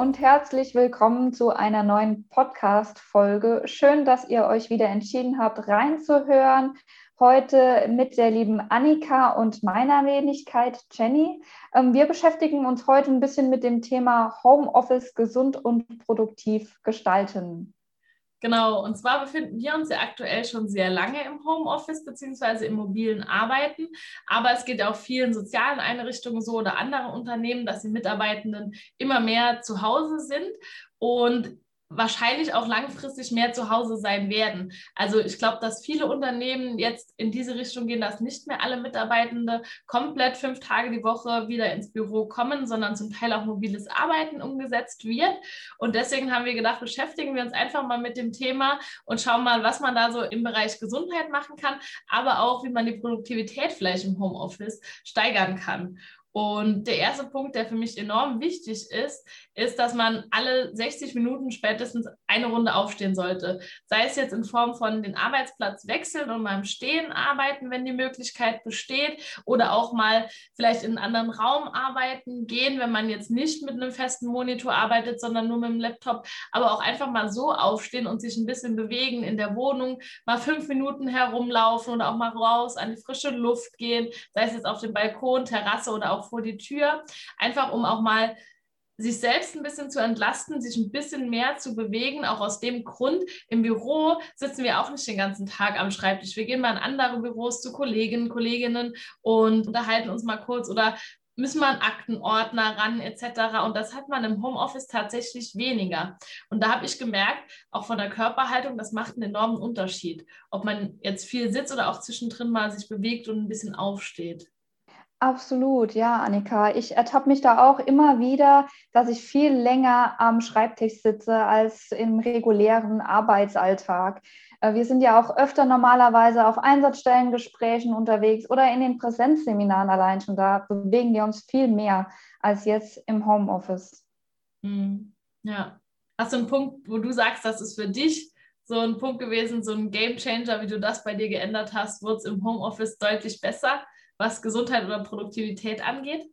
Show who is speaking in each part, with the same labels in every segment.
Speaker 1: Und herzlich willkommen zu einer neuen Podcast-Folge. Schön, dass ihr euch wieder entschieden habt, reinzuhören. Heute mit der lieben Annika und meiner Wenigkeit Jenny. Ähm, wir beschäftigen uns heute ein bisschen mit dem Thema Homeoffice gesund und produktiv gestalten.
Speaker 2: Genau, und zwar befinden wir uns ja aktuell schon sehr lange im Homeoffice beziehungsweise im mobilen Arbeiten, aber es geht auch vielen sozialen Einrichtungen so oder anderen Unternehmen, dass die Mitarbeitenden immer mehr zu Hause sind. Und wahrscheinlich auch langfristig mehr zu Hause sein werden. Also ich glaube, dass viele Unternehmen jetzt in diese Richtung gehen, dass nicht mehr alle Mitarbeitende komplett fünf Tage die Woche wieder ins Büro kommen, sondern zum Teil auch mobiles Arbeiten umgesetzt wird. Und deswegen haben wir gedacht, beschäftigen wir uns einfach mal mit dem Thema und schauen mal, was man da so im Bereich Gesundheit machen kann, aber auch, wie man die Produktivität vielleicht im Homeoffice steigern kann. Und der erste Punkt, der für mich enorm wichtig ist, ist, dass man alle 60 Minuten spätestens eine Runde aufstehen sollte. Sei es jetzt in Form von den Arbeitsplatz wechseln und mal im Stehen arbeiten, wenn die Möglichkeit besteht, oder auch mal vielleicht in einen anderen Raum arbeiten gehen, wenn man jetzt nicht mit einem festen Monitor arbeitet, sondern nur mit dem Laptop, aber auch einfach mal so aufstehen und sich ein bisschen bewegen in der Wohnung, mal fünf Minuten herumlaufen oder auch mal raus an die frische Luft gehen, sei es jetzt auf dem Balkon, Terrasse oder auch vor die Tür, einfach um auch mal sich selbst ein bisschen zu entlasten, sich ein bisschen mehr zu bewegen. Auch aus dem Grund, im Büro sitzen wir auch nicht den ganzen Tag am Schreibtisch. Wir gehen mal in andere Büros zu Kolleginnen, Kolleginnen und unterhalten uns mal kurz oder müssen wir einen Aktenordner ran etc. Und das hat man im Homeoffice tatsächlich weniger. Und da habe ich gemerkt, auch von der Körperhaltung, das macht einen enormen Unterschied, ob man jetzt viel sitzt oder auch zwischendrin mal sich bewegt und ein bisschen aufsteht.
Speaker 1: Absolut, ja, Annika. Ich ertappe mich da auch immer wieder, dass ich viel länger am Schreibtisch sitze als im regulären Arbeitsalltag. Äh, wir sind ja auch öfter normalerweise auf Einsatzstellengesprächen unterwegs oder in den Präsenzseminaren allein schon. Da bewegen wir uns viel mehr als jetzt im Homeoffice.
Speaker 2: Hm, ja. Hast du einen Punkt, wo du sagst, das ist für dich so ein Punkt gewesen, so ein Game Changer, wie du das bei dir geändert hast? Wurde es im Homeoffice deutlich besser? Was Gesundheit oder Produktivität angeht?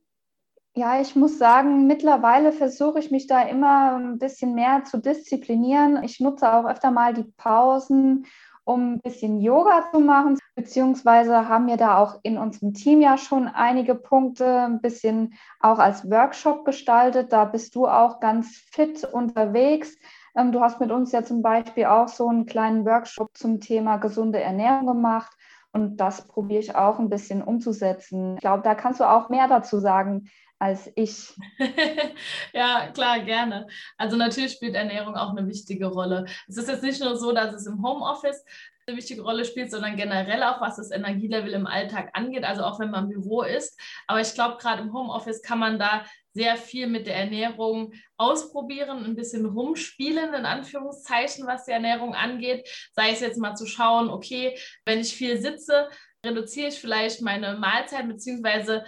Speaker 1: Ja, ich muss sagen, mittlerweile versuche ich mich da immer ein bisschen mehr zu disziplinieren. Ich nutze auch öfter mal die Pausen, um ein bisschen Yoga zu machen, beziehungsweise haben wir da auch in unserem Team ja schon einige Punkte ein bisschen auch als Workshop gestaltet. Da bist du auch ganz fit unterwegs. Ähm, du hast mit uns ja zum Beispiel auch so einen kleinen Workshop zum Thema gesunde Ernährung gemacht. Und das probiere ich auch ein bisschen umzusetzen. Ich glaube, da kannst du auch mehr dazu sagen als ich.
Speaker 2: ja, klar, gerne. Also natürlich spielt Ernährung auch eine wichtige Rolle. Es ist jetzt nicht nur so, dass es im Homeoffice eine wichtige Rolle spielt, sondern generell auch, was das Energielevel im Alltag angeht, also auch wenn man im Büro ist. Aber ich glaube, gerade im Homeoffice kann man da sehr viel mit der Ernährung ausprobieren, ein bisschen rumspielen, in Anführungszeichen, was die Ernährung angeht. Sei es jetzt mal zu schauen, okay, wenn ich viel sitze, reduziere ich vielleicht meine Mahlzeit, beziehungsweise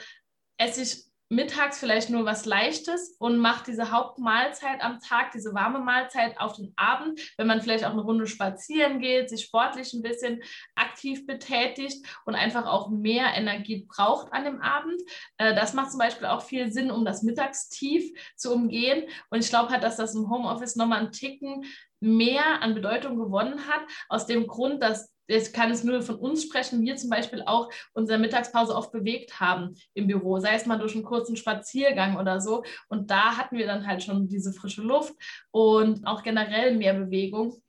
Speaker 2: esse ich mittags vielleicht nur was Leichtes und macht diese Hauptmahlzeit am Tag, diese warme Mahlzeit auf den Abend, wenn man vielleicht auch eine Runde spazieren geht, sich sportlich ein bisschen aktiv betätigt und einfach auch mehr Energie braucht an dem Abend. Äh, das macht zum Beispiel auch viel Sinn, um das Mittagstief zu umgehen. Und ich glaube halt, dass das im Homeoffice nochmal einen Ticken mehr an Bedeutung gewonnen hat, aus dem Grund, dass ich kann es nur von uns sprechen, wir zum Beispiel auch unsere Mittagspause oft bewegt haben im Büro, sei es mal durch einen kurzen Spaziergang oder so. Und da hatten wir dann halt schon diese frische Luft und auch generell mehr Bewegung.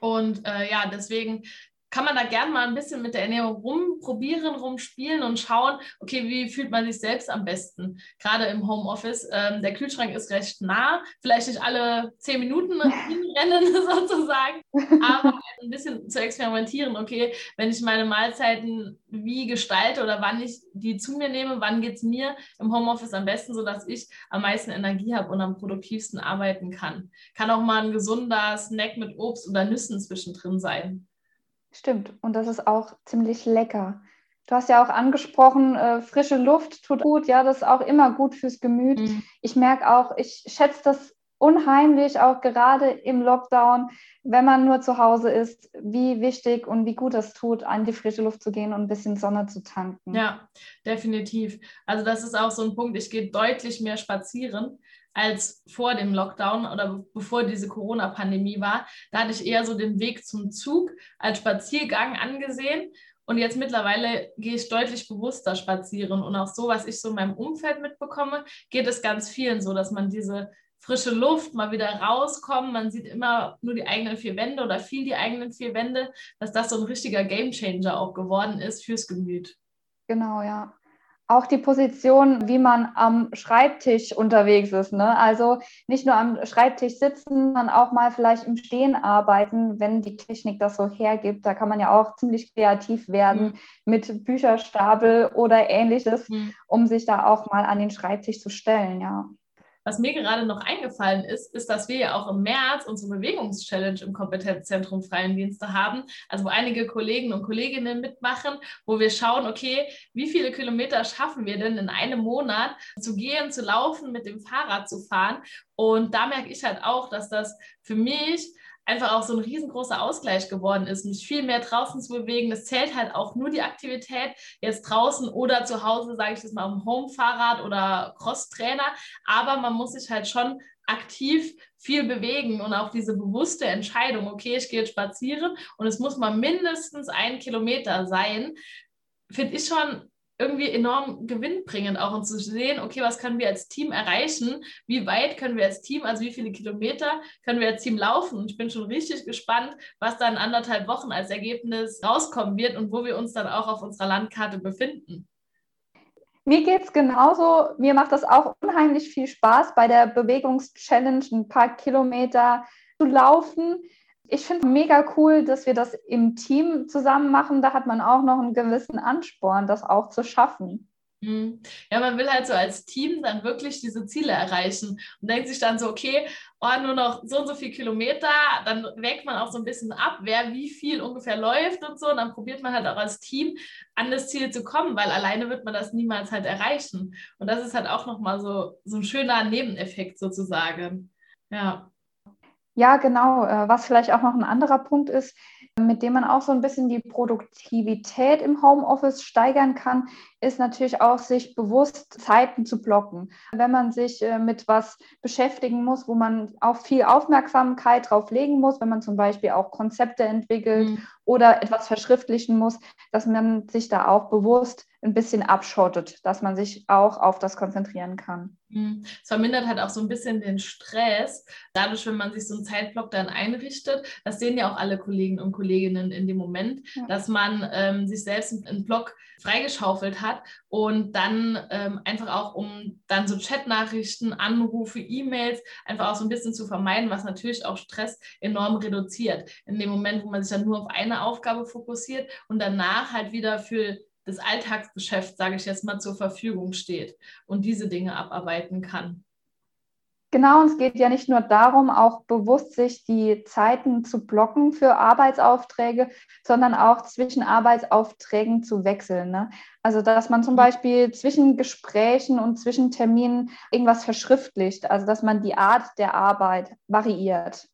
Speaker 2: Und äh, ja, deswegen kann man da gerne mal ein bisschen mit der Ernährung rumprobieren, rumspielen und schauen, okay, wie fühlt man sich selbst am besten, gerade im Homeoffice. Ähm, der Kühlschrank ist recht nah, vielleicht nicht alle zehn Minuten hinrennen sozusagen, aber ein bisschen zu experimentieren, okay, wenn ich meine Mahlzeiten wie gestalte oder wann ich die zu mir nehme, wann geht es mir im Homeoffice am besten, sodass ich am meisten Energie habe und am produktivsten arbeiten kann. Kann auch mal ein gesunder Snack mit Obst oder Nüssen zwischendrin sein.
Speaker 1: Stimmt. Und das ist auch ziemlich lecker. Du hast ja auch angesprochen, äh, frische Luft tut gut. Ja, das ist auch immer gut fürs Gemüt. Mhm. Ich merke auch, ich schätze das unheimlich, auch gerade im Lockdown, wenn man nur zu Hause ist, wie wichtig und wie gut es tut, an die frische Luft zu gehen und ein bisschen Sonne zu tanken.
Speaker 2: Ja, definitiv. Also das ist auch so ein Punkt, ich gehe deutlich mehr spazieren als vor dem Lockdown oder bevor diese Corona-Pandemie war. Da hatte ich eher so den Weg zum Zug als Spaziergang angesehen. Und jetzt mittlerweile gehe ich deutlich bewusster spazieren. Und auch so, was ich so in meinem Umfeld mitbekomme, geht es ganz vielen so, dass man diese frische Luft, mal wieder rauskommen. Man sieht immer nur die eigenen vier Wände oder viel die eigenen vier Wände, dass das so ein richtiger Gamechanger auch geworden ist fürs Gemüt.
Speaker 1: Genau, ja. Auch die Position, wie man am Schreibtisch unterwegs ist. Ne? Also nicht nur am Schreibtisch sitzen, sondern auch mal vielleicht im Stehen arbeiten, wenn die Technik das so hergibt. Da kann man ja auch ziemlich kreativ werden mhm. mit Bücherstapel oder ähnliches, mhm. um sich da auch mal an den Schreibtisch zu stellen, ja.
Speaker 2: Was mir gerade noch eingefallen ist, ist, dass wir ja auch im März unsere Bewegungschallenge im Kompetenzzentrum Freien Dienste haben, also wo einige Kollegen und Kolleginnen mitmachen, wo wir schauen, okay, wie viele Kilometer schaffen wir denn in einem Monat zu gehen, zu laufen, mit dem Fahrrad zu fahren. Und da merke ich halt auch, dass das für mich einfach auch so ein riesengroßer Ausgleich geworden ist, mich viel mehr draußen zu bewegen. Das zählt halt auch nur die Aktivität jetzt draußen oder zu Hause, sage ich das mal, am Home-Fahrrad oder Cross-Trainer. Aber man muss sich halt schon aktiv viel bewegen und auch diese bewusste Entscheidung, okay, ich gehe jetzt spazieren und es muss mal mindestens ein Kilometer sein, finde ich schon irgendwie enorm gewinnbringend auch und zu sehen, okay, was können wir als Team erreichen? Wie weit können wir als Team, also wie viele Kilometer können wir als Team laufen? Und ich bin schon richtig gespannt, was dann in anderthalb Wochen als Ergebnis rauskommen wird und wo wir uns dann auch auf unserer Landkarte befinden.
Speaker 1: Mir geht es genauso. Mir macht das auch unheimlich viel Spaß, bei der Bewegungschallenge ein paar Kilometer zu laufen ich finde mega cool, dass wir das im Team zusammen machen. Da hat man auch noch einen gewissen Ansporn, das auch zu schaffen.
Speaker 2: Mhm. Ja, man will halt so als Team dann wirklich diese Ziele erreichen und denkt sich dann so, okay, oh, nur noch so und so viele Kilometer, dann wägt man auch so ein bisschen ab, wer wie viel ungefähr läuft und so. Und dann probiert man halt auch als Team an das Ziel zu kommen, weil alleine wird man das niemals halt erreichen. Und das ist halt auch nochmal so, so ein schöner Nebeneffekt sozusagen. Ja.
Speaker 1: Ja, genau. Äh, was vielleicht auch noch ein anderer Punkt ist, mit dem man auch so ein bisschen die Produktivität im Homeoffice steigern kann, ist natürlich auch, sich bewusst Zeiten zu blocken. Wenn man sich äh, mit was beschäftigen muss, wo man auch viel Aufmerksamkeit drauf legen muss, wenn man zum Beispiel auch Konzepte entwickelt mhm. oder etwas verschriftlichen muss, dass man sich da auch bewusst ein bisschen abschottet, dass man sich auch auf das konzentrieren kann.
Speaker 2: Mhm. Es vermindert halt auch so ein bisschen den Stress, dadurch, wenn man sich so einen Zeitblock dann einrichtet. Das sehen ja auch alle Kollegen und Kolleginnen in dem Moment, ja. dass man ähm, sich selbst einen Block freigeschaufelt hat und dann ähm, einfach auch, um dann so Chatnachrichten, Anrufe, E-Mails einfach auch so ein bisschen zu vermeiden, was natürlich auch Stress enorm reduziert. In dem Moment, wo man sich dann nur auf eine Aufgabe fokussiert und danach halt wieder für das Alltagsgeschäft, sage ich jetzt mal, zur Verfügung steht und diese Dinge abarbeiten kann.
Speaker 1: Genau, und es geht ja nicht nur darum, auch bewusst sich die Zeiten zu blocken für Arbeitsaufträge, sondern auch zwischen Arbeitsaufträgen zu wechseln. Ne? Also, dass man zum mhm. Beispiel zwischen Gesprächen und zwischen Terminen irgendwas verschriftlicht, also dass man die Art der Arbeit variiert.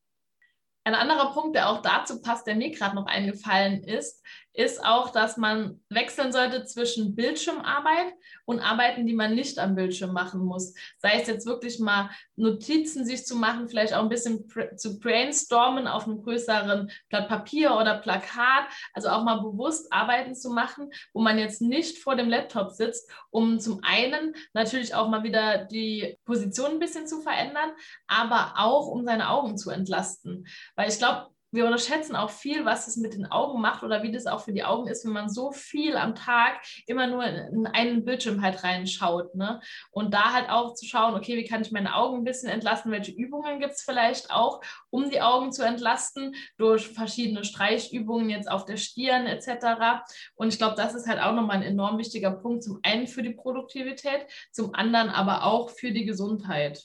Speaker 2: Ein anderer Punkt, der auch dazu passt, der mir gerade noch eingefallen ist, ist auch, dass man wechseln sollte zwischen Bildschirmarbeit und Arbeiten, die man nicht am Bildschirm machen muss. Sei es jetzt wirklich mal Notizen sich zu machen, vielleicht auch ein bisschen zu brainstormen auf einem größeren Blatt Papier oder Plakat, also auch mal bewusst Arbeiten zu machen, wo man jetzt nicht vor dem Laptop sitzt, um zum einen natürlich auch mal wieder die Position ein bisschen zu verändern, aber auch um seine Augen zu entlasten. Weil ich glaube, wir unterschätzen auch viel, was es mit den Augen macht oder wie das auch für die Augen ist, wenn man so viel am Tag immer nur in einen Bildschirm halt reinschaut. Ne? Und da halt auch zu schauen, okay, wie kann ich meine Augen ein bisschen entlasten? Welche Übungen gibt es vielleicht auch, um die Augen zu entlasten, durch verschiedene Streichübungen jetzt auf der Stirn etc. Und ich glaube, das ist halt auch nochmal ein enorm wichtiger Punkt, zum einen für die Produktivität, zum anderen aber auch für die Gesundheit.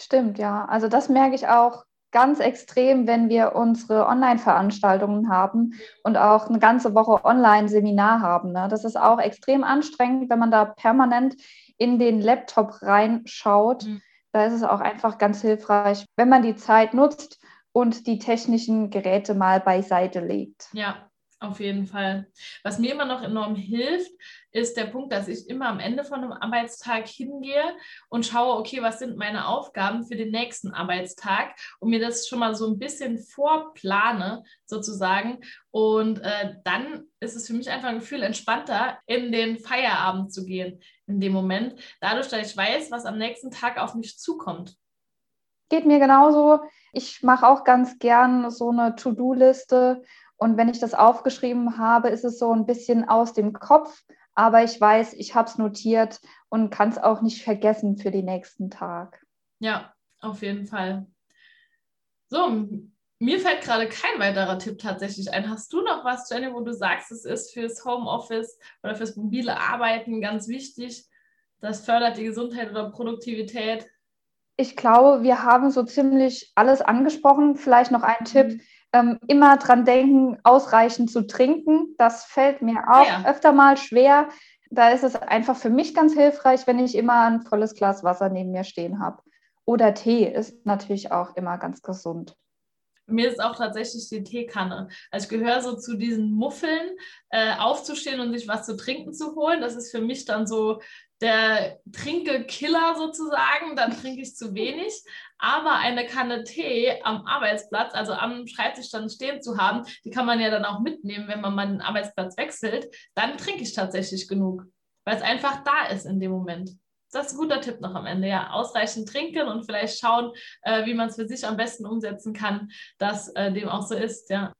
Speaker 1: Stimmt, ja. Also das merke ich auch ganz extrem, wenn wir unsere Online-Veranstaltungen haben und auch eine ganze Woche Online-Seminar haben. Ne? Das ist auch extrem anstrengend, wenn man da permanent in den Laptop reinschaut. Mhm. Da ist es auch einfach ganz hilfreich, wenn man die Zeit nutzt und die technischen Geräte mal beiseite legt.
Speaker 2: Ja, auf jeden Fall. Was mir immer noch enorm hilft, ist der Punkt, dass ich immer am Ende von einem Arbeitstag hingehe und schaue, okay, was sind meine Aufgaben für den nächsten Arbeitstag und mir das schon mal so ein bisschen vorplane sozusagen. Und äh, dann ist es für mich einfach ein Gefühl entspannter, in den Feierabend zu gehen in dem Moment, dadurch, dass ich weiß, was am nächsten Tag auf mich zukommt.
Speaker 1: Geht mir genauso. Ich mache auch ganz gern so eine To-Do-Liste und wenn ich das aufgeschrieben habe, ist es so ein bisschen aus dem Kopf, aber ich weiß, ich habe es notiert und kann es auch nicht vergessen für den nächsten Tag.
Speaker 2: Ja, auf jeden Fall. So, mir fällt gerade kein weiterer Tipp tatsächlich ein. Hast du noch was, Jenny, wo du sagst, es ist fürs Homeoffice oder fürs mobile Arbeiten ganz wichtig? Das fördert die Gesundheit oder Produktivität?
Speaker 1: Ich glaube, wir haben so ziemlich alles angesprochen. Vielleicht noch ein mhm. Tipp ähm, immer dran denken, ausreichend zu trinken. Das fällt mir auch ja. öfter mal schwer. Da ist es einfach für mich ganz hilfreich, wenn ich immer ein volles Glas Wasser neben mir stehen habe. Oder Tee ist natürlich auch immer ganz gesund
Speaker 2: mir ist auch tatsächlich die Teekanne. Also ich gehöre so zu diesen Muffeln, äh, aufzustehen und sich was zu trinken zu holen. Das ist für mich dann so der Trinkekiller sozusagen, dann trinke ich zu wenig. Aber eine Kanne Tee am Arbeitsplatz, also am Schreibtisch dann stehen zu haben, die kann man ja dann auch mitnehmen, wenn man mal den Arbeitsplatz wechselt. Dann trinke ich tatsächlich genug, weil es einfach da ist in dem Moment. Das ist ein guter Tipp noch am Ende, ja. Ausreichend trinken und vielleicht schauen, äh, wie man es für sich am besten umsetzen kann, dass äh, dem auch so ist, ja.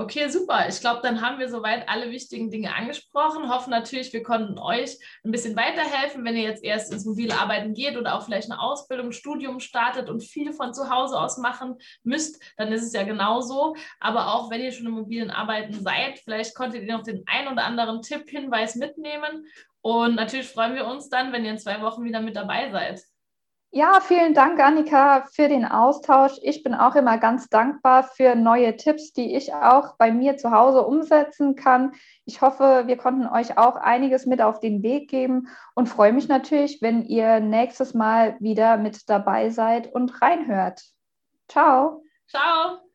Speaker 2: Okay, super. Ich glaube, dann haben wir soweit alle wichtigen Dinge angesprochen. Hoffen natürlich, wir konnten euch ein bisschen weiterhelfen, wenn ihr jetzt erst ins mobile Arbeiten geht oder auch vielleicht eine Ausbildung, Studium startet und viel von zu Hause aus machen müsst, dann ist es ja genauso. Aber auch wenn ihr schon im mobilen Arbeiten seid, vielleicht konntet ihr noch den ein oder anderen Tipp, Hinweis mitnehmen. Und natürlich freuen wir uns dann, wenn ihr in zwei Wochen wieder mit dabei seid.
Speaker 1: Ja, vielen Dank, Annika, für den Austausch. Ich bin auch immer ganz dankbar für neue Tipps, die ich auch bei mir zu Hause umsetzen kann. Ich hoffe, wir konnten euch auch einiges mit auf den Weg geben und freue mich natürlich, wenn ihr nächstes Mal wieder mit dabei seid und reinhört. Ciao.
Speaker 2: Ciao.